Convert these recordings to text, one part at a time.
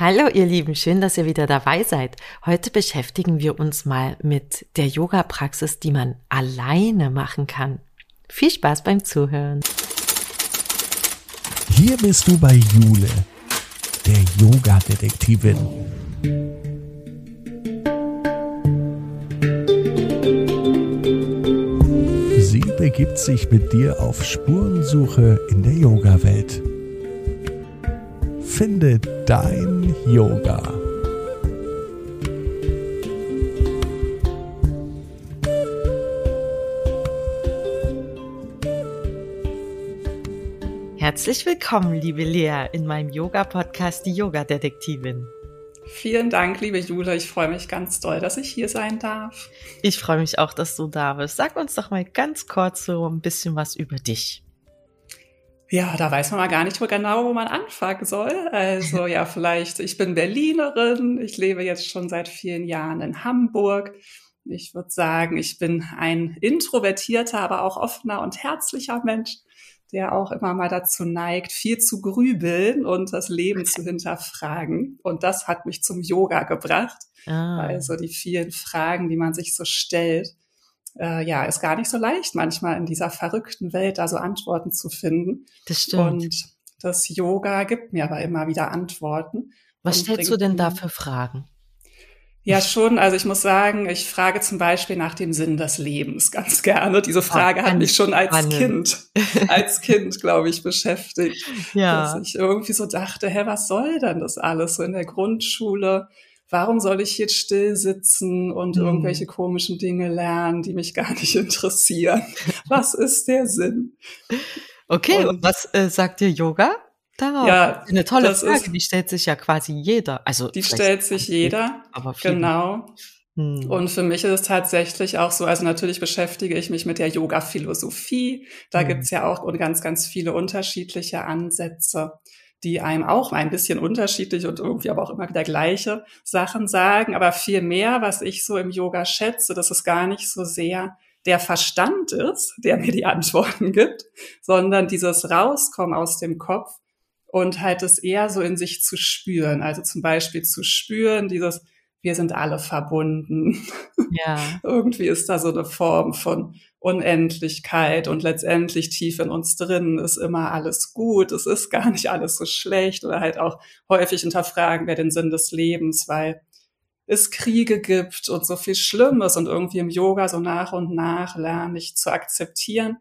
Hallo ihr Lieben, schön, dass ihr wieder dabei seid. Heute beschäftigen wir uns mal mit der Yoga-Praxis, die man alleine machen kann. Viel Spaß beim Zuhören. Hier bist du bei Jule, der Yoga-Detektivin. Sie begibt sich mit dir auf Spurensuche in der Yoga-Welt. Finde dein Yoga. Herzlich willkommen, liebe Lea, in meinem Yoga-Podcast Die Yoga-Detektivin. Vielen Dank, liebe Jule. Ich freue mich ganz doll, dass ich hier sein darf. Ich freue mich auch, dass du da bist. Sag uns doch mal ganz kurz so ein bisschen was über dich. Ja, da weiß man mal gar nicht wo genau, wo man anfangen soll. Also ja, vielleicht, ich bin Berlinerin, ich lebe jetzt schon seit vielen Jahren in Hamburg. Ich würde sagen, ich bin ein introvertierter, aber auch offener und herzlicher Mensch, der auch immer mal dazu neigt, viel zu grübeln und das Leben zu hinterfragen. Und das hat mich zum Yoga gebracht. Ah. Also die vielen Fragen, die man sich so stellt äh, ja, ist gar nicht so leicht manchmal in dieser verrückten Welt da so Antworten zu finden. Das stimmt. Und das Yoga gibt mir aber immer wieder Antworten. Was stellst du denn da für Fragen? Ja, schon. Also ich muss sagen, ich frage zum Beispiel nach dem Sinn des Lebens ganz gerne. Diese Frage hat mich schon als. Kind, als Kind, glaube ich, beschäftigt. Ja. Dass ich irgendwie so dachte, hä, was soll denn das alles so in der Grundschule? Warum soll ich jetzt still sitzen und mhm. irgendwelche komischen Dinge lernen, die mich gar nicht interessieren? Was ist der Sinn? Okay, und, und was äh, sagt dir Yoga? Darauf? Ja, eine tolle Frage, ist, die stellt sich ja quasi jeder. Also die stellt sich jeder, aber viele. genau. Hm. Und für mich ist es tatsächlich auch so, also natürlich beschäftige ich mich mit der Yoga-Philosophie. Da hm. gibt's ja auch ganz, ganz viele unterschiedliche Ansätze die einem auch ein bisschen unterschiedlich und irgendwie aber auch immer wieder gleiche Sachen sagen. Aber viel mehr, was ich so im Yoga schätze, dass es gar nicht so sehr der Verstand ist, der mir die Antworten gibt, sondern dieses Rauskommen aus dem Kopf und halt es eher so in sich zu spüren. Also zum Beispiel zu spüren, dieses, wir sind alle verbunden. Ja. Irgendwie ist da so eine Form von Unendlichkeit und letztendlich tief in uns drin ist immer alles gut, es ist gar nicht alles so schlecht oder halt auch häufig hinterfragen wir den Sinn des Lebens, weil es Kriege gibt und so viel Schlimmes und irgendwie im Yoga so nach und nach lerne ich zu akzeptieren,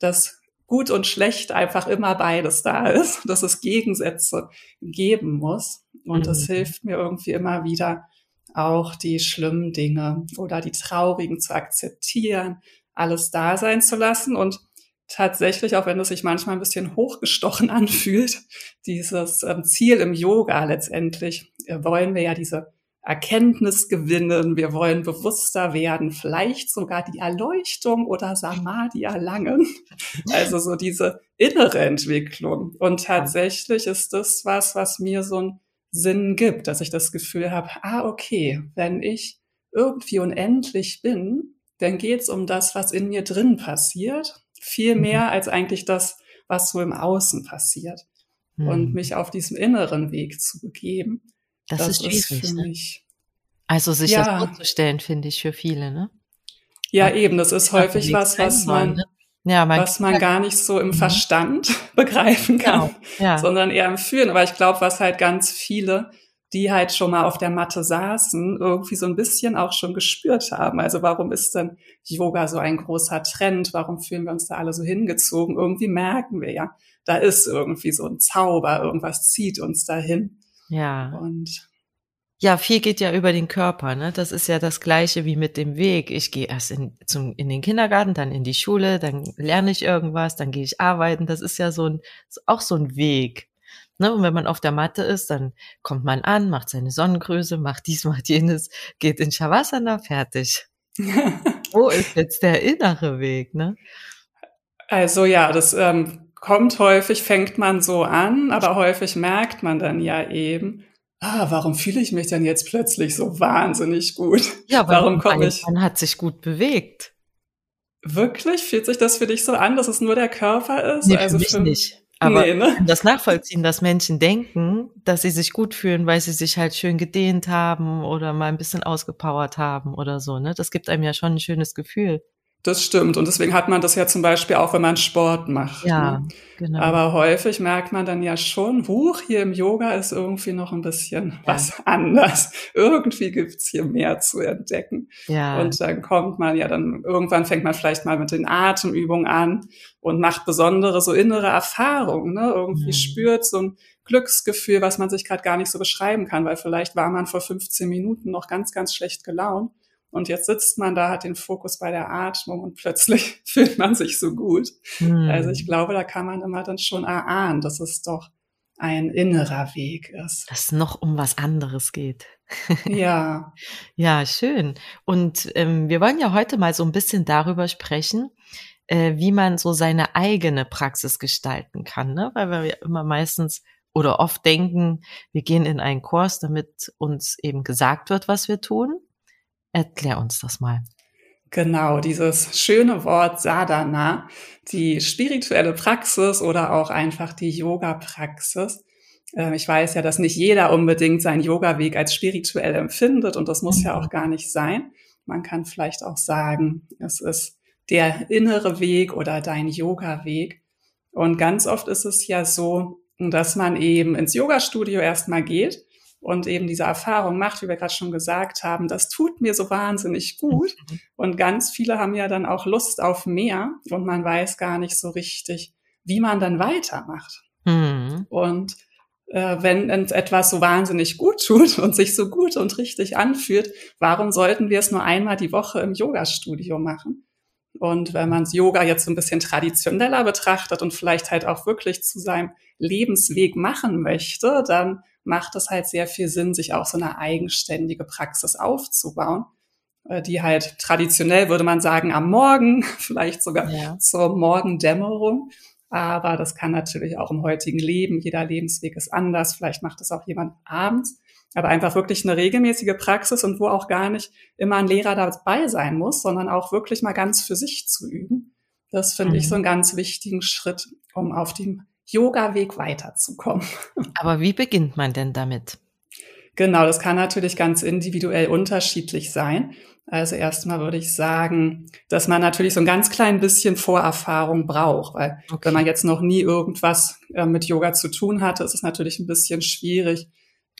dass gut und schlecht einfach immer beides da ist, dass es Gegensätze geben muss und mhm. hilft mir irgendwie immer wieder auch die schlimmen Dinge oder die traurigen zu akzeptieren, alles da sein zu lassen und tatsächlich, auch wenn es sich manchmal ein bisschen hochgestochen anfühlt, dieses ähm, Ziel im Yoga letztendlich, äh, wollen wir ja diese Erkenntnis gewinnen, wir wollen bewusster werden, vielleicht sogar die Erleuchtung oder Samadhi erlangen. Also so diese innere Entwicklung. Und tatsächlich ist das was, was mir so einen Sinn gibt, dass ich das Gefühl habe, ah, okay, wenn ich irgendwie unendlich bin, dann geht es um das, was in mir drin passiert, viel mhm. mehr als eigentlich das, was so im Außen passiert. Mhm. Und mich auf diesem inneren Weg zu begeben, das, das ist. Ist für ne? mich. Also sich ja. das vorzustellen, finde ich für viele, ne? Ja, eben, das ist häufig was, was man, ne? Ja, was man gar nicht so im mhm. Verstand begreifen kann, genau. ja. sondern eher im Fühlen. Aber ich glaube, was halt ganz viele die halt schon mal auf der Matte saßen, irgendwie so ein bisschen auch schon gespürt haben. Also warum ist denn Yoga so ein großer Trend? Warum fühlen wir uns da alle so hingezogen? Irgendwie merken wir ja, da ist irgendwie so ein Zauber, irgendwas zieht uns dahin. Ja. Und ja, viel geht ja über den Körper, ne? Das ist ja das Gleiche wie mit dem Weg. Ich gehe erst in, zum, in den Kindergarten, dann in die Schule, dann lerne ich irgendwas, dann gehe ich arbeiten. Das ist ja so ein, auch so ein Weg. Ne? Und wenn man auf der Matte ist, dann kommt man an, macht seine Sonnengröße, macht dies, macht jenes, geht in Shavasana, fertig. Wo ist jetzt der innere Weg, ne? Also ja, das ähm, kommt häufig, fängt man so an, aber häufig merkt man dann ja eben, ah, warum fühle ich mich denn jetzt plötzlich so wahnsinnig gut? Ja, warum komme ich? Man hat sich gut bewegt. Wirklich? Fühlt sich das für dich so an, dass es nur der Körper ist? Nee, also für mich nicht. Aber nee, ne? das nachvollziehen, dass Menschen denken, dass sie sich gut fühlen, weil sie sich halt schön gedehnt haben oder mal ein bisschen ausgepowert haben oder so, ne? Das gibt einem ja schon ein schönes Gefühl. Das stimmt. Und deswegen hat man das ja zum Beispiel auch, wenn man Sport macht. Ja, ne? genau. Aber häufig merkt man dann ja schon, huch, hier im Yoga ist irgendwie noch ein bisschen ja. was anders. Irgendwie gibt's hier mehr zu entdecken. Ja. Und dann kommt man ja dann, irgendwann fängt man vielleicht mal mit den Atemübungen an und macht besondere so innere Erfahrungen. Ne? Irgendwie mhm. spürt so ein Glücksgefühl, was man sich gerade gar nicht so beschreiben kann, weil vielleicht war man vor 15 Minuten noch ganz, ganz schlecht gelaunt. Und jetzt sitzt man da, hat den Fokus bei der Atmung und plötzlich fühlt man sich so gut. Hm. Also ich glaube, da kann man immer dann schon erahnen, dass es doch ein innerer Weg ist. Dass es noch um was anderes geht. Ja. ja, schön. Und ähm, wir wollen ja heute mal so ein bisschen darüber sprechen, äh, wie man so seine eigene Praxis gestalten kann, ne? Weil wir ja immer meistens oder oft denken, wir gehen in einen Kurs, damit uns eben gesagt wird, was wir tun. Erklär uns das mal. Genau, dieses schöne Wort Sadhana, die spirituelle Praxis oder auch einfach die Yoga-Praxis. Ähm, ich weiß ja, dass nicht jeder unbedingt seinen Yoga-Weg als spirituell empfindet und das muss ja auch gar nicht sein. Man kann vielleicht auch sagen, es ist der innere Weg oder dein Yoga-Weg. Und ganz oft ist es ja so, dass man eben ins Yoga-Studio erstmal geht und eben diese Erfahrung macht, wie wir gerade schon gesagt haben, das tut mir so wahnsinnig gut. Mhm. Und ganz viele haben ja dann auch Lust auf mehr und man weiß gar nicht so richtig, wie man dann weitermacht. Mhm. Und äh, wenn etwas so wahnsinnig gut tut und sich so gut und richtig anfühlt, warum sollten wir es nur einmal die Woche im Yoga-Studio machen? Und wenn man Yoga jetzt so ein bisschen traditioneller betrachtet und vielleicht halt auch wirklich zu seinem Lebensweg machen möchte, dann macht es halt sehr viel Sinn, sich auch so eine eigenständige Praxis aufzubauen, äh, die halt traditionell, würde man sagen, am Morgen, vielleicht sogar ja. zur Morgendämmerung. Aber das kann natürlich auch im heutigen Leben, jeder Lebensweg ist anders, vielleicht macht es auch jemand abends. Aber einfach wirklich eine regelmäßige Praxis und wo auch gar nicht immer ein Lehrer dabei sein muss, sondern auch wirklich mal ganz für sich zu üben. Das finde mhm. ich so einen ganz wichtigen Schritt, um auf dem Yoga-Weg weiterzukommen. Aber wie beginnt man denn damit? Genau, das kann natürlich ganz individuell unterschiedlich sein. Also erstmal würde ich sagen, dass man natürlich so ein ganz klein bisschen Vorerfahrung braucht, weil okay. wenn man jetzt noch nie irgendwas äh, mit Yoga zu tun hatte, ist es natürlich ein bisschen schwierig,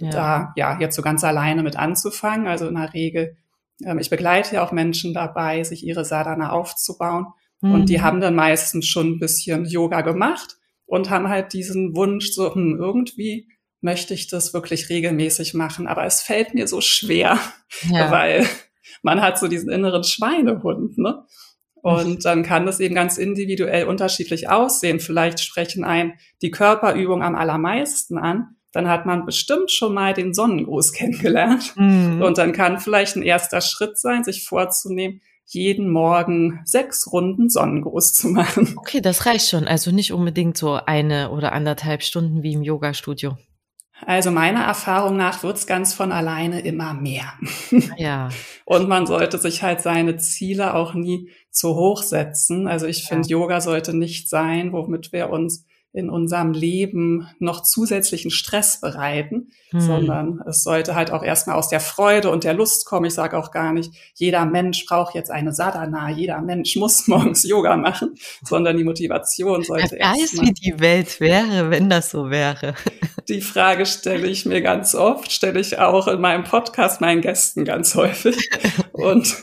ja. da ja jetzt so ganz alleine mit anzufangen. Also in der Regel, ähm, ich begleite ja auch Menschen dabei, sich ihre Sadhana aufzubauen. Mhm. Und die mhm. haben dann meistens schon ein bisschen Yoga gemacht und haben halt diesen Wunsch, so hm, irgendwie möchte ich das wirklich regelmäßig machen, aber es fällt mir so schwer, ja. weil man hat so diesen inneren Schweinehund, ne? Und dann kann das eben ganz individuell unterschiedlich aussehen. Vielleicht sprechen ein die Körperübung am allermeisten an. Dann hat man bestimmt schon mal den Sonnengruß kennengelernt. Mhm. Und dann kann vielleicht ein erster Schritt sein, sich vorzunehmen, jeden Morgen sechs Runden Sonnengruß zu machen. Okay, das reicht schon. Also nicht unbedingt so eine oder anderthalb Stunden wie im Yoga-Studio. Also meiner Erfahrung nach wird's ganz von alleine immer mehr. Ja. Und man sollte sich halt seine Ziele auch nie zu hoch setzen. Also ich finde, ja. Yoga sollte nicht sein, womit wir uns in unserem Leben noch zusätzlichen Stress bereiten, hm. sondern es sollte halt auch erstmal aus der Freude und der Lust kommen. Ich sage auch gar nicht, jeder Mensch braucht jetzt eine Sadhana, jeder Mensch muss morgens Yoga machen, sondern die Motivation sollte erstmal. weiß, wie die Welt wäre, wenn das so wäre. Die Frage stelle ich mir ganz oft, stelle ich auch in meinem Podcast meinen Gästen ganz häufig. Und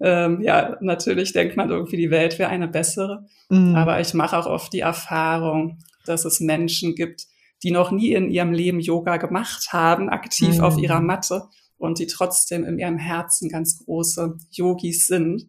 ähm, ja, natürlich denkt man irgendwie, die Welt wäre eine bessere. Mhm. Aber ich mache auch oft die Erfahrung, dass es Menschen gibt, die noch nie in ihrem Leben Yoga gemacht haben, aktiv mhm. auf ihrer Matte und die trotzdem in ihrem Herzen ganz große Yogis sind.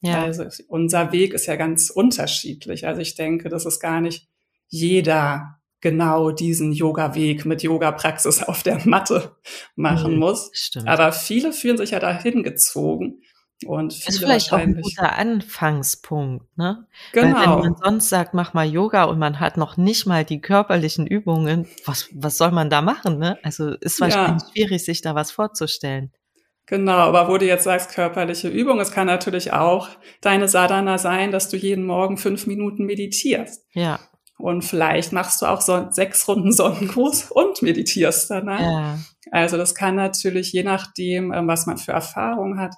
Ja. Also unser Weg ist ja ganz unterschiedlich. Also ich denke, dass es gar nicht jeder genau diesen Yoga-Weg mit Yoga-Praxis auf der Matte machen mhm, muss. Stimmt. Aber viele fühlen sich ja dahin gezogen und viele ist vielleicht auch ein guter Anfangspunkt, ne? Genau. Weil wenn genau. man sonst sagt, mach mal Yoga und man hat noch nicht mal die körperlichen Übungen, was, was soll man da machen, ne? Also ist wahrscheinlich ja. schwierig, sich da was vorzustellen. Genau, aber wo du jetzt sagst, körperliche Übung, es kann natürlich auch deine Sadhana sein, dass du jeden Morgen fünf Minuten meditierst. Ja. Und vielleicht machst du auch so sechs Runden Sonnengruß und meditierst danach. Ja. Also das kann natürlich je nachdem, ähm, was man für Erfahrung hat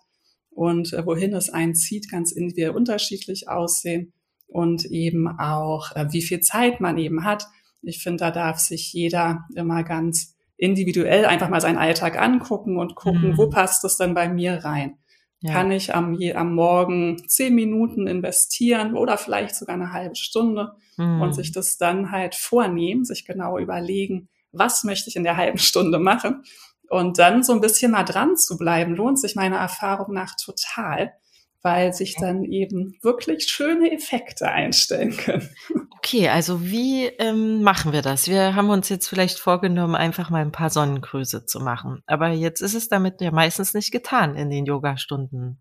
und äh, wohin es einen zieht, ganz individuell unterschiedlich aussehen und eben auch, äh, wie viel Zeit man eben hat. Ich finde, da darf sich jeder immer ganz individuell einfach mal seinen Alltag angucken und gucken, mhm. wo passt es denn bei mir rein? Ja. Kann ich am, am Morgen zehn Minuten investieren oder vielleicht sogar eine halbe Stunde mhm. und sich das dann halt vornehmen, sich genau überlegen, was möchte ich in der halben Stunde machen und dann so ein bisschen mal dran zu bleiben, lohnt sich meiner Erfahrung nach total weil sich dann eben wirklich schöne Effekte einstellen können. Okay, also wie ähm, machen wir das? Wir haben uns jetzt vielleicht vorgenommen, einfach mal ein paar Sonnengrüße zu machen. Aber jetzt ist es damit ja meistens nicht getan in den Yogastunden.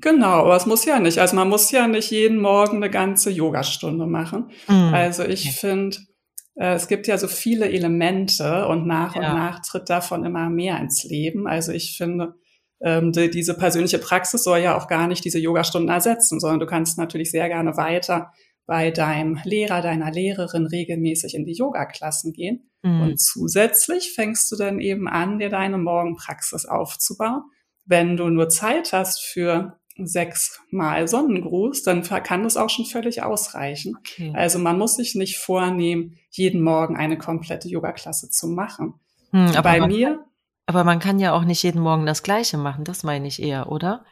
Genau, aber es muss ja nicht. Also man muss ja nicht jeden Morgen eine ganze Yogastunde machen. Mhm. Also ich okay. finde, es gibt ja so viele Elemente und nach ja. und nach tritt davon immer mehr ins Leben. Also ich finde, ähm, die, diese persönliche Praxis soll ja auch gar nicht diese Yogastunden ersetzen, sondern du kannst natürlich sehr gerne weiter bei deinem Lehrer, deiner Lehrerin regelmäßig in die Yoga-Klassen gehen. Mhm. Und zusätzlich fängst du dann eben an, dir deine Morgenpraxis aufzubauen. Wenn du nur Zeit hast für sechs Mal Sonnengruß, dann kann das auch schon völlig ausreichen. Okay. Also man muss sich nicht vornehmen, jeden Morgen eine komplette Yoga-Klasse zu machen. Hm, Bei mir aber man kann ja auch nicht jeden Morgen das Gleiche machen, das meine ich eher, oder?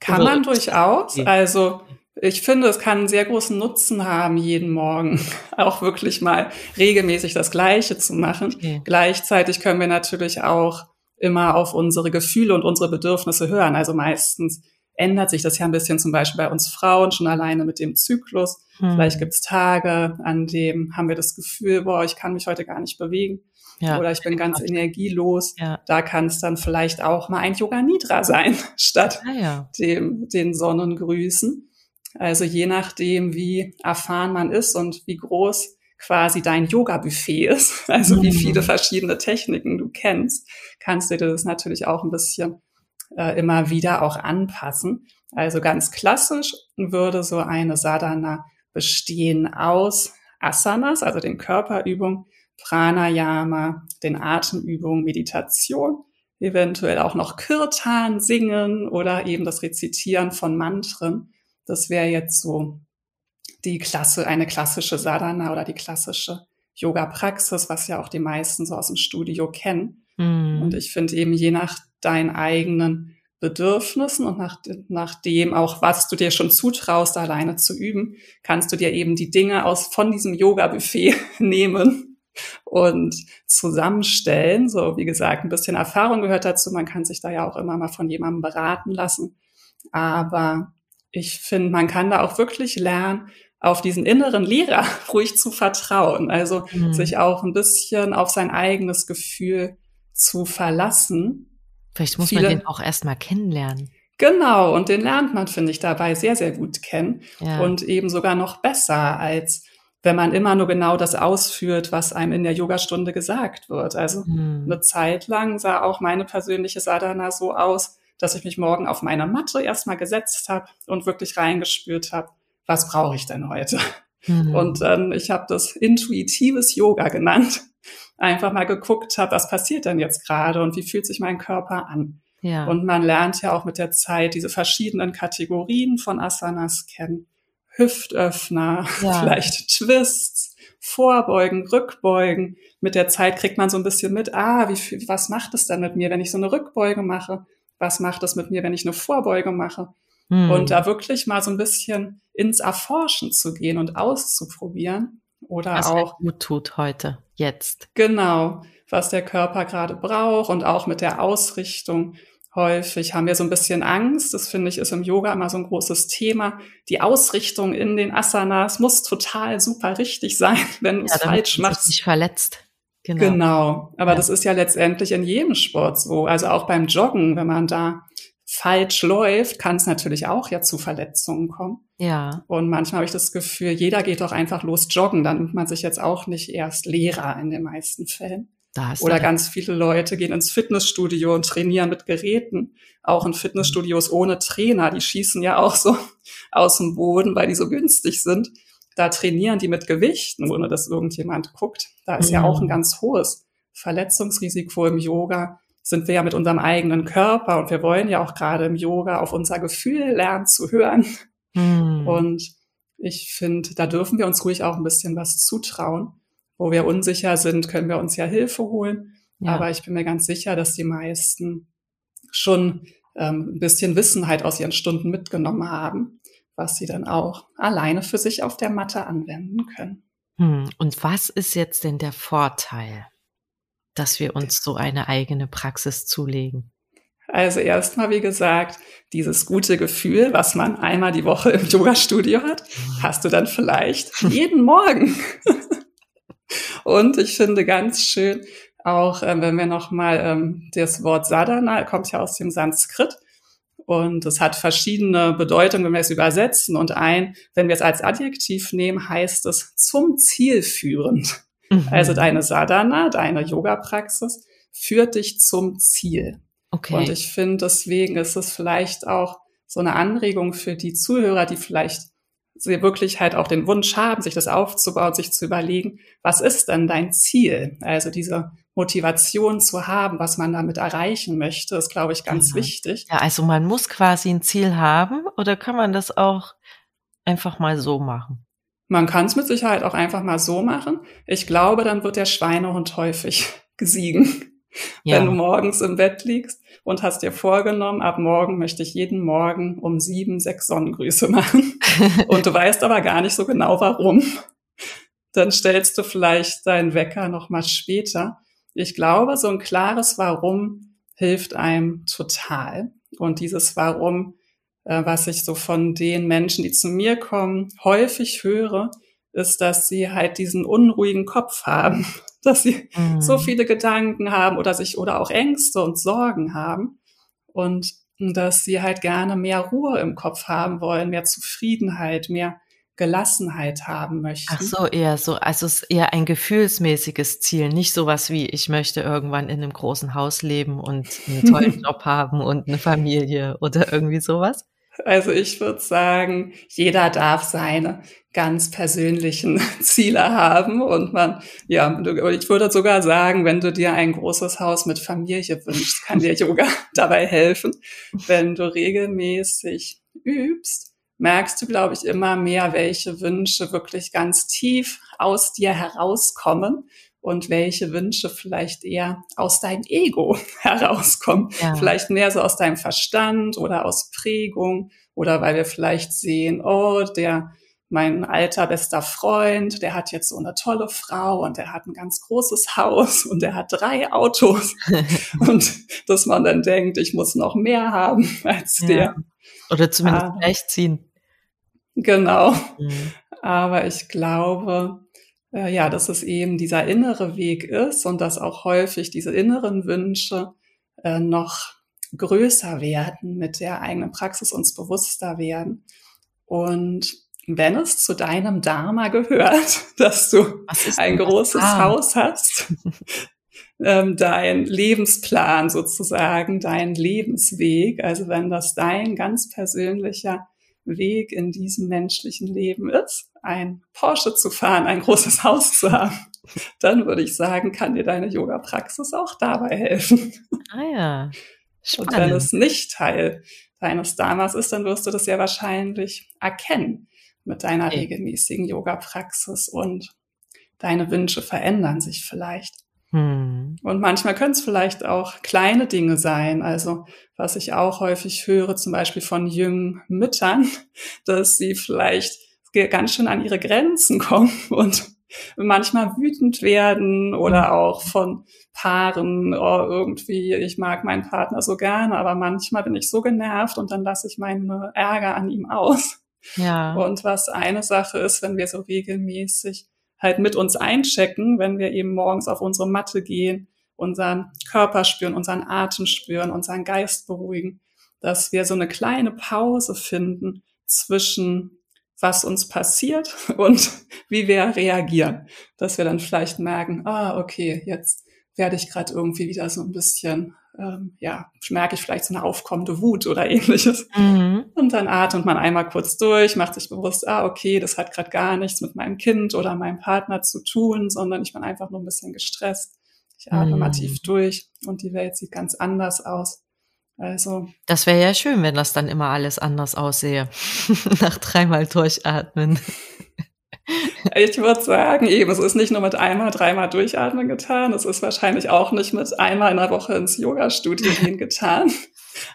Kann oder? man durchaus. Also ich finde, es kann einen sehr großen Nutzen haben, jeden Morgen auch wirklich mal regelmäßig das Gleiche zu machen. Okay. Gleichzeitig können wir natürlich auch immer auf unsere Gefühle und unsere Bedürfnisse hören. Also meistens ändert sich das ja ein bisschen zum Beispiel bei uns Frauen schon alleine mit dem Zyklus. Hm. Vielleicht gibt es Tage, an dem haben wir das Gefühl, boah, ich kann mich heute gar nicht bewegen ja. oder ich bin ganz energielos. Ja. Da kann es dann vielleicht auch mal ein Yoga Nidra sein, statt ah, dem, den Sonnengrüßen. Also je nachdem, wie erfahren man ist und wie groß quasi dein Yoga-Buffet ist, also wie viele verschiedene Techniken du kennst, kannst du dir das natürlich auch ein bisschen äh, immer wieder auch anpassen. Also ganz klassisch würde so eine Sadhana bestehen aus Asanas, also den Körperübungen, Pranayama, den Atemübungen, Meditation, eventuell auch noch Kirtan singen oder eben das Rezitieren von Mantren. Das wäre jetzt so die Klasse, eine klassische Sadhana oder die klassische Yoga-Praxis, was ja auch die meisten so aus dem Studio kennen. Mm. Und ich finde eben je nach deinen eigenen Bedürfnissen und nach, nach dem auch, was du dir schon zutraust, alleine zu üben, kannst du dir eben die Dinge aus, von diesem Yoga-Buffet nehmen und zusammenstellen. So, wie gesagt, ein bisschen Erfahrung gehört dazu. Man kann sich da ja auch immer mal von jemandem beraten lassen. Aber ich finde, man kann da auch wirklich lernen, auf diesen inneren Lehrer ruhig zu vertrauen. Also mhm. sich auch ein bisschen auf sein eigenes Gefühl zu verlassen. Vielleicht muss Viele, man den auch erstmal kennenlernen. Genau, und den lernt man, finde ich, dabei sehr, sehr gut kennen. Ja. Und eben sogar noch besser als wenn man immer nur genau das ausführt, was einem in der Yogastunde gesagt wird. Also mhm. eine Zeit lang sah auch meine persönliche Sadhana so aus, dass ich mich morgen auf meine Matte erstmal gesetzt habe und wirklich reingespürt habe, was brauche ich denn heute? Mhm. Und dann, ich habe das intuitives Yoga genannt. Einfach mal geguckt habe, was passiert denn jetzt gerade und wie fühlt sich mein Körper an? Ja. Und man lernt ja auch mit der Zeit diese verschiedenen Kategorien von Asanas kennen. Hüftöffner, ja. vielleicht Twists, Vorbeugen, Rückbeugen. Mit der Zeit kriegt man so ein bisschen mit, ah, wie was macht es denn mit mir, wenn ich so eine Rückbeuge mache? Was macht es mit mir, wenn ich eine Vorbeuge mache? Hm. Und da wirklich mal so ein bisschen ins Erforschen zu gehen und auszuprobieren. Oder was auch. gut tut heute, jetzt. Genau, was der Körper gerade braucht und auch mit der Ausrichtung häufig haben wir so ein bisschen Angst. Das finde ich ist im Yoga immer so ein großes Thema. Die Ausrichtung in den Asanas muss total super richtig sein, wenn du es ja, falsch machst. Nicht verletzt. Genau. genau. Aber ja. das ist ja letztendlich in jedem Sport so. Also auch beim Joggen, wenn man da falsch läuft, kann es natürlich auch ja zu Verletzungen kommen. Ja. Und manchmal habe ich das Gefühl, jeder geht doch einfach los joggen. Dann nimmt man sich jetzt auch nicht erst Lehrer in den meisten Fällen. Oder ganz viele Leute gehen ins Fitnessstudio und trainieren mit Geräten. Auch in Fitnessstudios ohne Trainer, die schießen ja auch so aus dem Boden, weil die so günstig sind. da trainieren die mit Gewichten, ohne dass irgendjemand guckt. Da ist mhm. ja auch ein mhm. ganz hohes Verletzungsrisiko im Yoga. Sind wir ja mit unserem eigenen Körper und wir wollen ja auch gerade im Yoga auf unser Gefühl lernen zu hören. Mhm. Und ich finde, da dürfen wir uns ruhig auch ein bisschen was zutrauen. Wo wir unsicher sind, können wir uns ja Hilfe holen. Ja. Aber ich bin mir ganz sicher, dass die meisten schon ähm, ein bisschen Wissenheit aus ihren Stunden mitgenommen haben was sie dann auch alleine für sich auf der Matte anwenden können. Hm, und was ist jetzt denn der Vorteil, dass wir uns so eine eigene Praxis zulegen? Also erstmal, wie gesagt, dieses gute Gefühl, was man einmal die Woche im Yoga-Studio hat, hast du dann vielleicht jeden Morgen. Und ich finde ganz schön, auch äh, wenn wir nochmal ähm, das Wort Sadhana, kommt ja aus dem Sanskrit, und es hat verschiedene Bedeutungen, wenn wir es übersetzen. Und ein, wenn wir es als Adjektiv nehmen, heißt es zum Ziel führend. Mhm. Also deine Sadhana, deine Yoga-Praxis führt dich zum Ziel. Okay. Und ich finde, deswegen ist es vielleicht auch so eine Anregung für die Zuhörer, die vielleicht sie wirklich halt auch den Wunsch haben, sich das aufzubauen, sich zu überlegen, was ist denn dein Ziel? Also diese Motivation zu haben, was man damit erreichen möchte, ist, glaube ich, ganz ja. wichtig. Ja, also man muss quasi ein Ziel haben oder kann man das auch einfach mal so machen? Man kann es mit Sicherheit auch einfach mal so machen. Ich glaube, dann wird der Schweinehund häufig gesiegen. Ja. Wenn du morgens im Bett liegst und hast dir vorgenommen, ab morgen möchte ich jeden Morgen um sieben, sechs Sonnengrüße machen. und du weißt aber gar nicht so genau warum. Dann stellst du vielleicht deinen Wecker noch mal später ich glaube, so ein klares Warum hilft einem total. Und dieses Warum, äh, was ich so von den Menschen, die zu mir kommen, häufig höre, ist, dass sie halt diesen unruhigen Kopf haben, dass sie mhm. so viele Gedanken haben oder sich oder auch Ängste und Sorgen haben und dass sie halt gerne mehr Ruhe im Kopf haben wollen, mehr Zufriedenheit, mehr Gelassenheit haben möchten. Ach so, eher so, also es ist eher ein gefühlsmäßiges Ziel, nicht sowas wie ich möchte irgendwann in einem großen Haus leben und einen tollen Job haben und eine Familie oder irgendwie sowas. Also ich würde sagen, jeder darf seine ganz persönlichen Ziele haben und man, ja, ich würde sogar sagen, wenn du dir ein großes Haus mit Familie wünschst, kann dir Yoga dabei helfen, wenn du regelmäßig übst merkst du, glaube ich, immer mehr, welche Wünsche wirklich ganz tief aus dir herauskommen und welche Wünsche vielleicht eher aus deinem Ego herauskommen. Ja. Vielleicht mehr so aus deinem Verstand oder aus Prägung oder weil wir vielleicht sehen, oh, der, mein alter bester Freund, der hat jetzt so eine tolle Frau und der hat ein ganz großes Haus und der hat drei Autos und dass man dann denkt, ich muss noch mehr haben als ja. der. Oder zumindest ah, gleichziehen. Genau. Mhm. Aber ich glaube, äh, ja, dass es eben dieser innere Weg ist und dass auch häufig diese inneren Wünsche äh, noch größer werden, mit der eigenen Praxis uns bewusster werden. Und wenn es zu deinem Dharma gehört, dass du ein großes ah. Haus hast, ähm, dein Lebensplan sozusagen, dein Lebensweg, also wenn das dein ganz persönlicher Weg in diesem menschlichen Leben ist, ein Porsche zu fahren, ein großes Haus zu haben, dann würde ich sagen, kann dir deine Yoga-Praxis auch dabei helfen. Ah ja. Spannend. Und wenn es nicht Teil deines Dharmas ist, dann wirst du das ja wahrscheinlich erkennen mit deiner okay. regelmäßigen Yoga-Praxis und deine Wünsche verändern sich vielleicht. Hm. Und manchmal können es vielleicht auch kleine Dinge sein. Also was ich auch häufig höre, zum Beispiel von jungen Müttern, dass sie vielleicht ganz schön an ihre Grenzen kommen und manchmal wütend werden oder hm. auch von Paaren, oh, irgendwie, ich mag meinen Partner so gerne, aber manchmal bin ich so genervt und dann lasse ich meinen Ärger an ihm aus. Ja. Und was eine Sache ist, wenn wir so regelmäßig halt mit uns einchecken, wenn wir eben morgens auf unsere Matte gehen, unseren Körper spüren, unseren Atem spüren, unseren Geist beruhigen, dass wir so eine kleine Pause finden zwischen was uns passiert und wie wir reagieren, dass wir dann vielleicht merken, ah, okay, jetzt werde ich gerade irgendwie wieder so ein bisschen ähm, ja, merke ich vielleicht so eine aufkommende Wut oder ähnliches. Mhm. Und dann atmet man einmal kurz durch, macht sich bewusst, ah, okay, das hat gerade gar nichts mit meinem Kind oder meinem Partner zu tun, sondern ich bin einfach nur ein bisschen gestresst. Ich atme mhm. mal tief durch und die Welt sieht ganz anders aus. Also. Das wäre ja schön, wenn das dann immer alles anders aussehe. Nach dreimal durchatmen. Ich würde sagen, eben, es ist nicht nur mit einmal, dreimal durchatmen getan, es ist wahrscheinlich auch nicht mit einmal in der Woche ins Yoga-Studio gehen getan,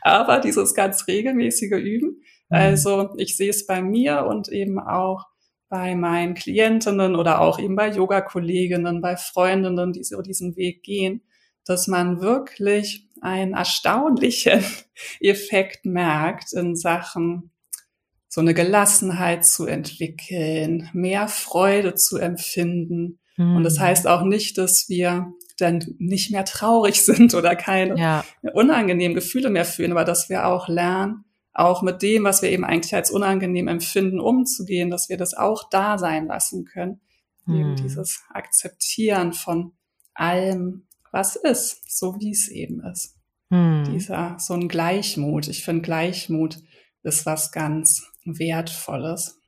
aber dieses ganz regelmäßige Üben. Mhm. Also ich sehe es bei mir und eben auch bei meinen Klientinnen oder auch eben bei Yoga-Kolleginnen, bei Freundinnen, die so diesen Weg gehen, dass man wirklich einen erstaunlichen Effekt merkt in Sachen so eine Gelassenheit zu entwickeln, mehr Freude zu empfinden. Mhm. Und das hm. heißt auch nicht, dass wir dann nicht mehr traurig sind oder keine ja. unangenehmen Gefühle mehr fühlen, aber dass wir auch lernen, auch mit dem, was wir eben eigentlich als unangenehm empfinden, umzugehen, dass wir das auch da sein lassen können. Mhm. Eben hm. dieses Akzeptieren von allem, was ist, so wie es eben ist. Mhm. Dieser, so ein Gleichmut. Ich finde Gleichmut ist was ganz Wertvolles.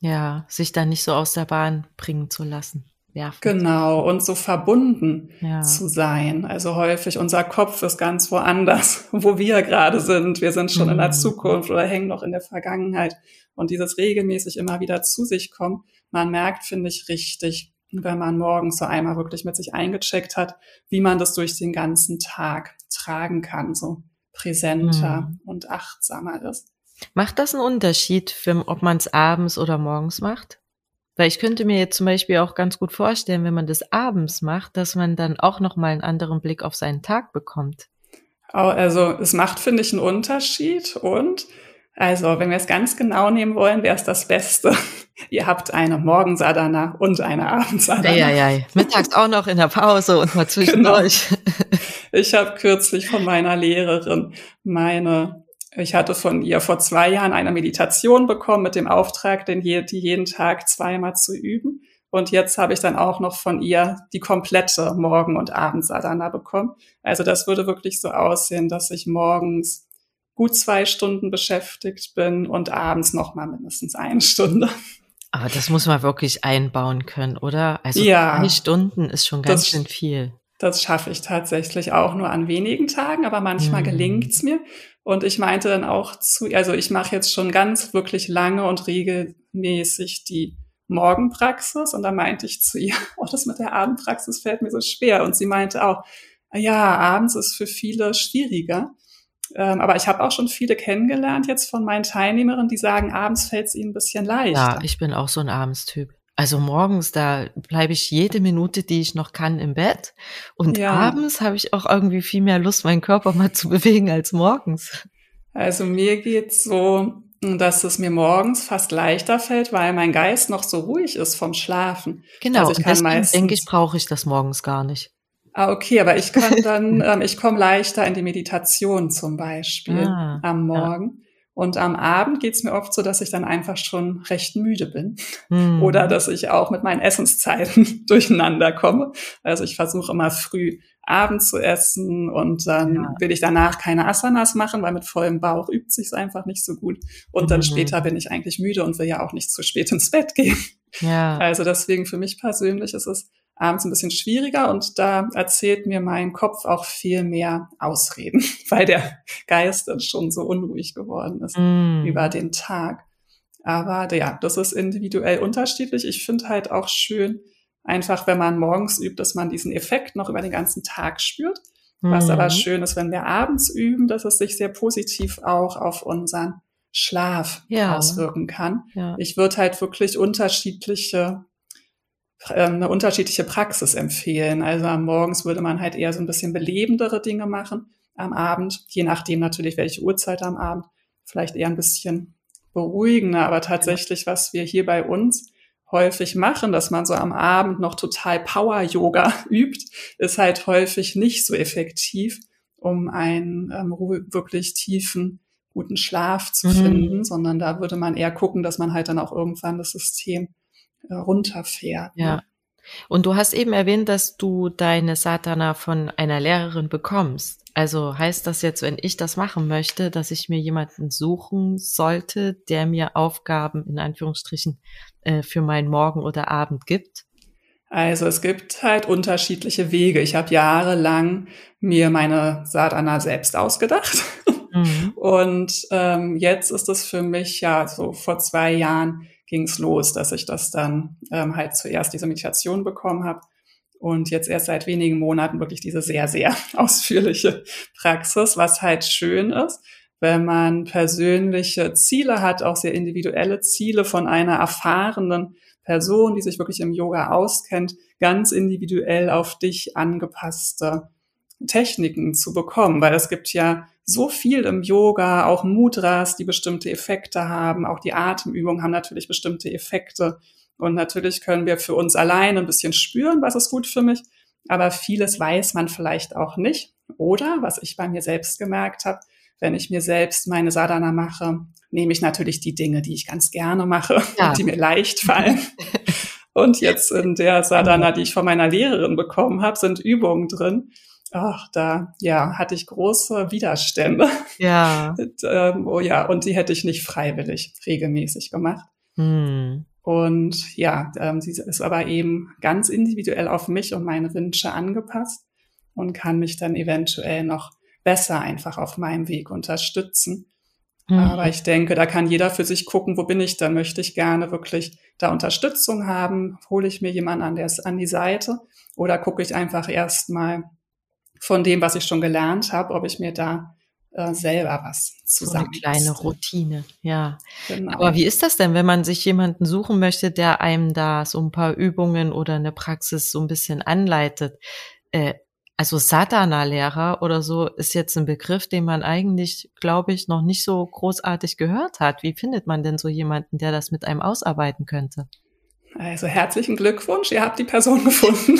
Ja, sich da nicht so aus der Bahn bringen zu lassen. Werfen. Genau, und so verbunden ja. zu sein. Also häufig unser Kopf ist ganz woanders, wo wir gerade sind. Wir sind schon mhm. in der mhm. Zukunft oder hängen noch in der Vergangenheit. Und dieses regelmäßig immer wieder zu sich kommen, man merkt, finde ich, richtig, wenn man morgens so einmal wirklich mit sich eingecheckt hat, wie man das durch den ganzen Tag tragen kann, so präsenter mhm. und achtsamer ist. Macht das einen Unterschied, für, ob man es abends oder morgens macht? Weil ich könnte mir jetzt zum Beispiel auch ganz gut vorstellen, wenn man das abends macht, dass man dann auch nochmal einen anderen Blick auf seinen Tag bekommt. Also es macht, finde ich, einen Unterschied. Und also, wenn wir es ganz genau nehmen wollen, wäre es das Beste. Ihr habt eine Morgensadana und eine Abendsadana. Ja, ja, ja. Mittags auch noch in der Pause und mal zwischendurch. Genau. Ich habe kürzlich von meiner Lehrerin meine ich hatte von ihr vor zwei Jahren eine Meditation bekommen mit dem Auftrag, den je, die jeden Tag zweimal zu üben. Und jetzt habe ich dann auch noch von ihr die komplette Morgen- und Abendsadhana bekommen. Also das würde wirklich so aussehen, dass ich morgens gut zwei Stunden beschäftigt bin und abends noch mal mindestens eine Stunde. Aber das muss man wirklich einbauen können, oder? Also ja, zwei Stunden ist schon ganz schön viel. Das schaffe ich tatsächlich auch nur an wenigen Tagen, aber manchmal mhm. gelingt's mir. Und ich meinte dann auch zu, also ich mache jetzt schon ganz wirklich lange und regelmäßig die Morgenpraxis. Und da meinte ich zu ihr, oh, das mit der Abendpraxis fällt mir so schwer. Und sie meinte auch, ja, abends ist für viele schwieriger. Ähm, aber ich habe auch schon viele kennengelernt jetzt von meinen Teilnehmerinnen, die sagen, abends fällt es ihnen ein bisschen leichter. Ja, ich bin auch so ein Abendstyp. Also morgens, da bleibe ich jede Minute, die ich noch kann, im Bett. Und ja. abends habe ich auch irgendwie viel mehr Lust, meinen Körper mal zu bewegen als morgens. Also mir geht's so, dass es mir morgens fast leichter fällt, weil mein Geist noch so ruhig ist vom Schlafen. Genau, also ich kann meistens, denke ich, brauche ich das morgens gar nicht. Ah, okay, aber ich kann dann, ähm, ich komme leichter in die Meditation zum Beispiel ah, am Morgen. Ja. Und am Abend geht's mir oft so, dass ich dann einfach schon recht müde bin. Mhm. Oder dass ich auch mit meinen Essenszeiten durcheinander komme. Also ich versuche immer früh Abend zu essen und dann ja. will ich danach keine Asanas machen, weil mit vollem Bauch übt sich's einfach nicht so gut. Und dann mhm. später bin ich eigentlich müde und will ja auch nicht zu spät ins Bett gehen. Ja. Also deswegen für mich persönlich ist es abends ein bisschen schwieriger und da erzählt mir mein Kopf auch viel mehr Ausreden, weil der Geist dann schon so unruhig geworden ist mm. über den Tag. Aber ja, das ist individuell unterschiedlich. Ich finde halt auch schön, einfach wenn man morgens übt, dass man diesen Effekt noch über den ganzen Tag spürt. Mm. Was aber schön ist, wenn wir abends üben, dass es sich sehr positiv auch auf unseren Schlaf ja. auswirken kann. Ja. Ich würde halt wirklich unterschiedliche eine unterschiedliche Praxis empfehlen. Also am Morgens würde man halt eher so ein bisschen belebendere Dinge machen. Am Abend, je nachdem natürlich, welche Uhrzeit am Abend, vielleicht eher ein bisschen beruhigender. Aber tatsächlich, was wir hier bei uns häufig machen, dass man so am Abend noch total Power-Yoga übt, ist halt häufig nicht so effektiv, um einen ähm, wirklich tiefen, guten Schlaf zu mhm. finden, sondern da würde man eher gucken, dass man halt dann auch irgendwann das System runterfährt. Ne? Ja. Und du hast eben erwähnt, dass du deine Satana von einer Lehrerin bekommst. Also heißt das jetzt, wenn ich das machen möchte, dass ich mir jemanden suchen sollte, der mir Aufgaben in Anführungsstrichen äh, für meinen Morgen oder Abend gibt? Also es gibt halt unterschiedliche Wege. Ich habe jahrelang mir meine Sadhana selbst ausgedacht. Mhm. Und ähm, jetzt ist es für mich ja so vor zwei Jahren ging es los, dass ich das dann ähm, halt zuerst diese Meditation bekommen habe und jetzt erst seit wenigen Monaten wirklich diese sehr, sehr ausführliche Praxis, was halt schön ist, wenn man persönliche Ziele hat, auch sehr individuelle Ziele von einer erfahrenen Person, die sich wirklich im Yoga auskennt, ganz individuell auf dich angepasste Techniken zu bekommen, weil es gibt ja so viel im Yoga, auch Mudras, die bestimmte Effekte haben, auch die Atemübungen haben natürlich bestimmte Effekte und natürlich können wir für uns allein ein bisschen spüren, was ist gut für mich, aber vieles weiß man vielleicht auch nicht. Oder, was ich bei mir selbst gemerkt habe, wenn ich mir selbst meine Sadhana mache, nehme ich natürlich die Dinge, die ich ganz gerne mache, ja. die mir leicht fallen. Und jetzt in der Sadhana, die ich von meiner Lehrerin bekommen habe, sind Übungen drin. Ach, da, ja, hatte ich große Widerstände. Ja. und, ähm, oh ja, und die hätte ich nicht freiwillig regelmäßig gemacht. Hm. Und ja, ähm, sie ist aber eben ganz individuell auf mich und meine Wünsche angepasst und kann mich dann eventuell noch besser einfach auf meinem Weg unterstützen. Mhm. Aber ich denke, da kann jeder für sich gucken, wo bin ich, da möchte ich gerne wirklich da Unterstützung haben, hole ich mir jemanden an, der an die Seite oder gucke ich einfach erstmal von dem, was ich schon gelernt habe, ob ich mir da äh, selber was zusammen. So eine kleine Routine, ja. Genau. Aber wie ist das denn, wenn man sich jemanden suchen möchte, der einem da so ein paar Übungen oder eine Praxis so ein bisschen anleitet? Äh, also Satana-Lehrer oder so ist jetzt ein Begriff, den man eigentlich, glaube ich, noch nicht so großartig gehört hat. Wie findet man denn so jemanden, der das mit einem ausarbeiten könnte? Also herzlichen Glückwunsch, ihr habt die Person gefunden.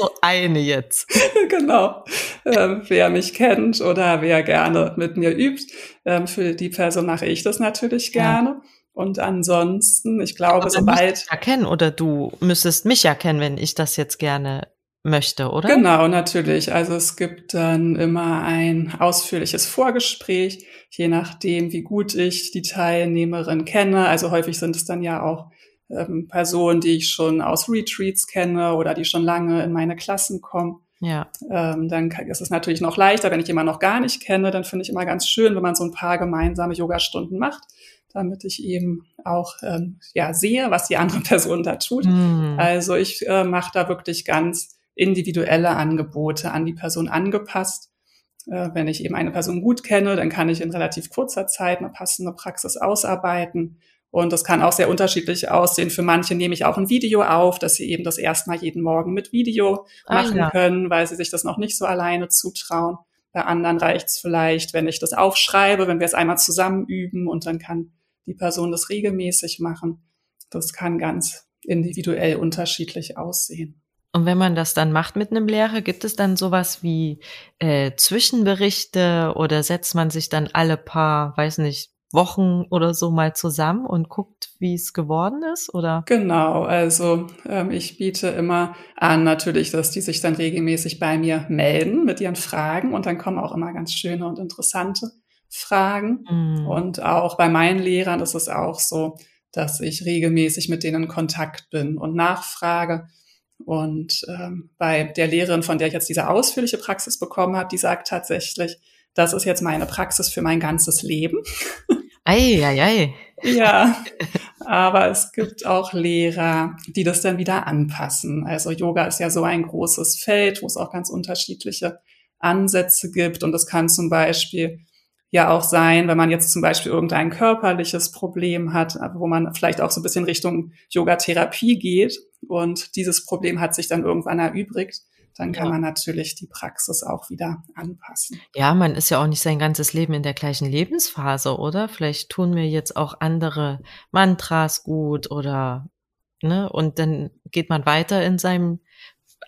Also eine jetzt. genau. Ähm, wer mich kennt oder wer gerne mit mir übt, ähm, für die Person mache ich das natürlich gerne. Ja. Und ansonsten, ich glaube, sobald. Ja kennen oder du müsstest mich ja kennen, wenn ich das jetzt gerne möchte, oder? Genau, natürlich. Also es gibt dann immer ein ausführliches Vorgespräch, je nachdem, wie gut ich die Teilnehmerin kenne. Also häufig sind es dann ja auch ähm, Personen, die ich schon aus Retreats kenne oder die schon lange in meine Klassen kommen. Ja. Ähm, dann ist es natürlich noch leichter, wenn ich jemanden noch gar nicht kenne. Dann finde ich immer ganz schön, wenn man so ein paar gemeinsame Yogastunden macht, damit ich eben auch ähm, ja sehe, was die andere Person da tut. Mm. Also ich äh, mache da wirklich ganz individuelle Angebote an die Person angepasst. Äh, wenn ich eben eine Person gut kenne, dann kann ich in relativ kurzer Zeit eine passende Praxis ausarbeiten. Und das kann auch sehr unterschiedlich aussehen. Für manche nehme ich auch ein Video auf, dass sie eben das erstmal jeden Morgen mit Video ah, machen ja. können, weil sie sich das noch nicht so alleine zutrauen. Bei anderen reicht es vielleicht, wenn ich das aufschreibe, wenn wir es einmal zusammen üben und dann kann die Person das regelmäßig machen. Das kann ganz individuell unterschiedlich aussehen. Und wenn man das dann macht mit einem Lehrer, gibt es dann sowas wie äh, Zwischenberichte oder setzt man sich dann alle paar, weiß nicht, Wochen oder so mal zusammen und guckt, wie es geworden ist, oder? Genau, also ähm, ich biete immer an natürlich, dass die sich dann regelmäßig bei mir melden mit ihren Fragen und dann kommen auch immer ganz schöne und interessante Fragen. Mm. Und auch bei meinen Lehrern ist es auch so, dass ich regelmäßig mit denen in Kontakt bin und nachfrage, und ähm, bei der Lehrerin, von der ich jetzt diese ausführliche Praxis bekommen habe, die sagt tatsächlich, das ist jetzt meine Praxis für mein ganzes Leben. Ei, ei, ei. Ja, aber es gibt auch Lehrer, die das dann wieder anpassen. Also Yoga ist ja so ein großes Feld, wo es auch ganz unterschiedliche Ansätze gibt. Und es kann zum Beispiel ja auch sein, wenn man jetzt zum Beispiel irgendein körperliches Problem hat, wo man vielleicht auch so ein bisschen Richtung Yoga-Therapie geht und dieses Problem hat sich dann irgendwann erübrigt, dann kann ja. man natürlich die Praxis auch wieder anpassen. Ja, man ist ja auch nicht sein ganzes Leben in der gleichen Lebensphase, oder? Vielleicht tun mir jetzt auch andere Mantras gut oder, ne? Und dann geht man weiter in seinem,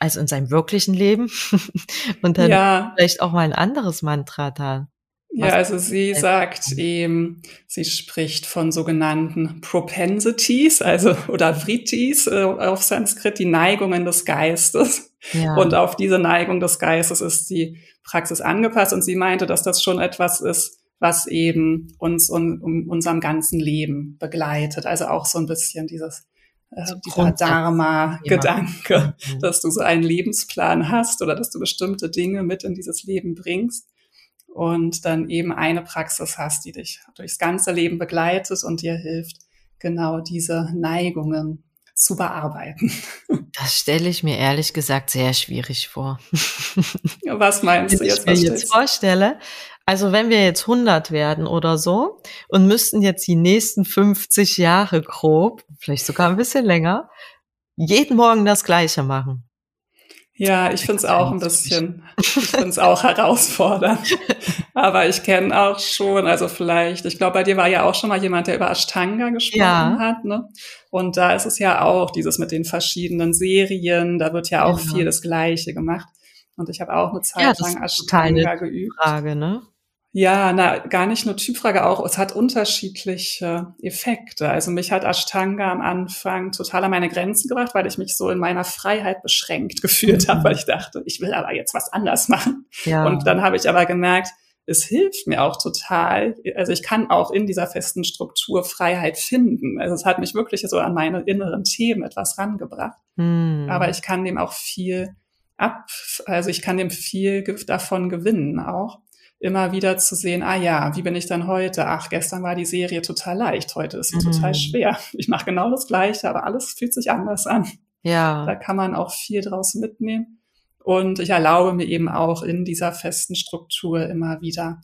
also in seinem wirklichen Leben und dann ja. vielleicht auch mal ein anderes Mantra da ja, also sie sagt eben, sie spricht von sogenannten Propensities, also oder Vrittis äh, auf Sanskrit, die Neigungen des Geistes. Ja. Und auf diese Neigung des Geistes ist die Praxis angepasst und sie meinte, dass das schon etwas ist, was eben uns um, um unserem ganzen Leben begleitet. Also auch so ein bisschen dieses äh, dieser Dharma-Gedanke, mhm. dass du so einen Lebensplan hast oder dass du bestimmte Dinge mit in dieses Leben bringst und dann eben eine Praxis hast, die dich durchs ganze Leben begleitet und dir hilft, genau diese Neigungen zu bearbeiten. Das stelle ich mir ehrlich gesagt sehr schwierig vor. Was meinst du jetzt? Wenn ich mir jetzt vorstelle, also wenn wir jetzt 100 werden oder so und müssten jetzt die nächsten 50 Jahre grob, vielleicht sogar ein bisschen länger, jeden Morgen das Gleiche machen. Ja, ich finde es auch ein bisschen, ich finde es auch herausfordernd. Aber ich kenne auch schon, also vielleicht, ich glaube, bei dir war ja auch schon mal jemand, der über Ashtanga gesprochen ja. hat. Ne? Und da ist es ja auch dieses mit den verschiedenen Serien, da wird ja auch ja. viel das Gleiche gemacht. Und ich habe auch eine Zeit ja, lang Ashtanga geübt. Frage, ne? Ja, na, gar nicht nur Typfrage auch. Es hat unterschiedliche Effekte. Also mich hat Ashtanga am Anfang total an meine Grenzen gebracht, weil ich mich so in meiner Freiheit beschränkt gefühlt mhm. habe, weil ich dachte, ich will aber jetzt was anders machen. Ja. Und dann habe ich aber gemerkt, es hilft mir auch total. Also ich kann auch in dieser festen Struktur Freiheit finden. Also es hat mich wirklich so an meine inneren Themen etwas rangebracht. Mhm. Aber ich kann dem auch viel ab, also ich kann dem viel davon gewinnen auch immer wieder zu sehen, ah ja, wie bin ich dann heute? Ach, gestern war die Serie total leicht, heute ist sie mhm. total schwer. Ich mache genau das Gleiche, aber alles fühlt sich anders an. Ja. Da kann man auch viel draus mitnehmen. Und ich erlaube mir eben auch in dieser festen Struktur immer wieder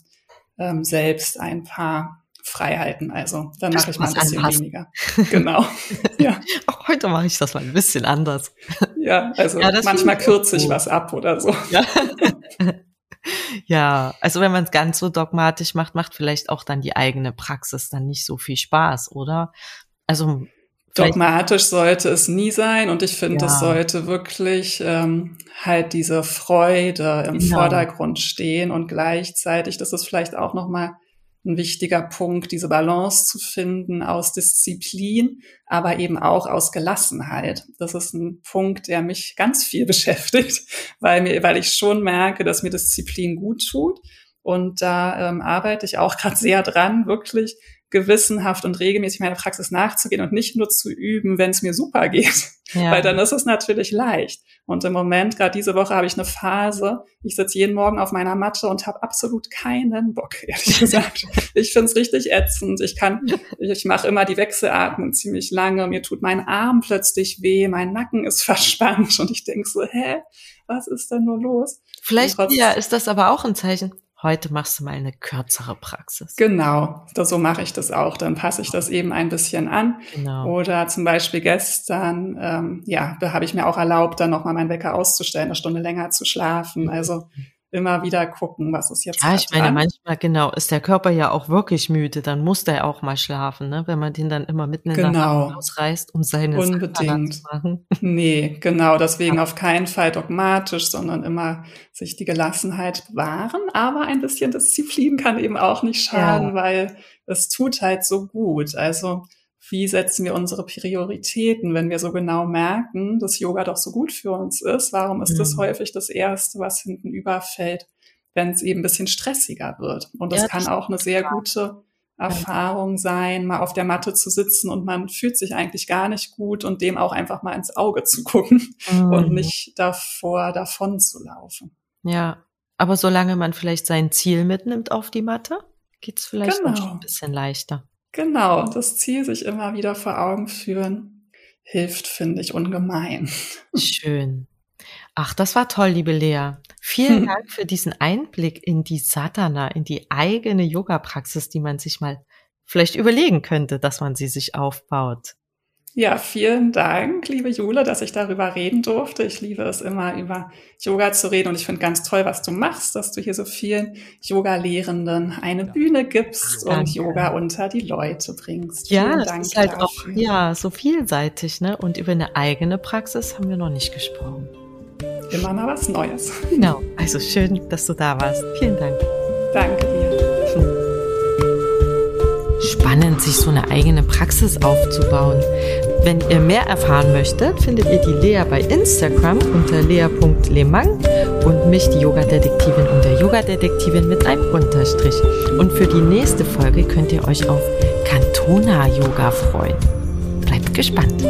ähm, selbst ein paar Freiheiten. Also dann mache ich mal ein bisschen anpassen. weniger. Genau. ja. Auch heute mache ich das mal ein bisschen anders. Ja, also ja, manchmal kürze ich was ab oder so. Ja. ja, also wenn man es ganz so dogmatisch macht, macht vielleicht auch dann die eigene Praxis dann nicht so viel Spaß, oder? Also Dogmatisch sollte es nie sein und ich finde, ja. es sollte wirklich ähm, halt diese Freude im genau. Vordergrund stehen und gleichzeitig, das ist vielleicht auch nochmal ein wichtiger Punkt, diese Balance zu finden aus Disziplin, aber eben auch aus Gelassenheit. Das ist ein Punkt, der mich ganz viel beschäftigt, weil mir, weil ich schon merke, dass mir Disziplin gut tut. Und da ähm, arbeite ich auch gerade sehr dran, wirklich gewissenhaft und regelmäßig meiner Praxis nachzugehen und nicht nur zu üben, wenn es mir super geht. Ja. Weil dann ist es natürlich leicht. Und im Moment, gerade diese Woche, habe ich eine Phase, ich sitze jeden Morgen auf meiner Matte und habe absolut keinen Bock, ehrlich gesagt. ich finde es richtig ätzend. Ich kann, ich mache immer die Wechselatmung ziemlich lange. Mir tut mein Arm plötzlich weh, mein Nacken ist verspannt und ich denke so, hä, was ist denn nur los? Vielleicht ja, ist das aber auch ein Zeichen heute machst du mal eine kürzere Praxis. Genau, so mache ich das auch. Dann passe ich das eben ein bisschen an. Genau. Oder zum Beispiel gestern, ähm, ja, da habe ich mir auch erlaubt, dann nochmal meinen Wecker auszustellen, eine Stunde länger zu schlafen. Also immer wieder gucken, was ist jetzt. Ja, ich meine, dran. manchmal genau ist der Körper ja auch wirklich müde, dann muss der auch mal schlafen, ne? wenn man den dann immer mitten in genau. der Nacht ausreißt, um seine Unbedingt. zu machen. Nee, genau, deswegen ja. auf keinen Fall dogmatisch, sondern immer sich die Gelassenheit bewahren, aber ein bisschen Disziplin kann eben auch nicht schaden, ja. weil es tut halt so gut. Also wie setzen wir unsere Prioritäten, wenn wir so genau merken, dass Yoga doch so gut für uns ist? Warum ist mhm. das häufig das Erste, was hinten überfällt, wenn es eben ein bisschen stressiger wird? Und das ja, kann auch eine sehr gute Erfahrung sein, mal auf der Matte zu sitzen und man fühlt sich eigentlich gar nicht gut und dem auch einfach mal ins Auge zu gucken mhm. und nicht davor davon zu laufen. Ja, aber solange man vielleicht sein Ziel mitnimmt auf die Matte, geht's vielleicht genau. schon ein bisschen leichter. Genau, das Ziel sich immer wieder vor Augen führen, hilft, finde ich, ungemein. Schön. Ach, das war toll, liebe Lea. Vielen. Dank für diesen Einblick in die Satana, in die eigene Yoga-Praxis, die man sich mal vielleicht überlegen könnte, dass man sie sich aufbaut. Ja, vielen Dank, liebe Jule, dass ich darüber reden durfte. Ich liebe es immer, über Yoga zu reden und ich finde ganz toll, was du machst, dass du hier so vielen Yoga-Lehrenden eine Bühne gibst Danke. und Yoga unter die Leute bringst. Ja, vielen Dank ist halt dafür. auch ja so vielseitig, ne? Und über eine eigene Praxis haben wir noch nicht gesprochen. Immer mal was Neues. Genau. Also schön, dass du da warst. Vielen Dank. Danke dir spannend, sich so eine eigene Praxis aufzubauen. Wenn ihr mehr erfahren möchtet, findet ihr die Lea bei Instagram unter lea.lemang und mich, die Yoga-Detektivin unter Yoga-Detektivin mit einem Unterstrich. Und für die nächste Folge könnt ihr euch auf Cantona-Yoga freuen. Bleibt gespannt.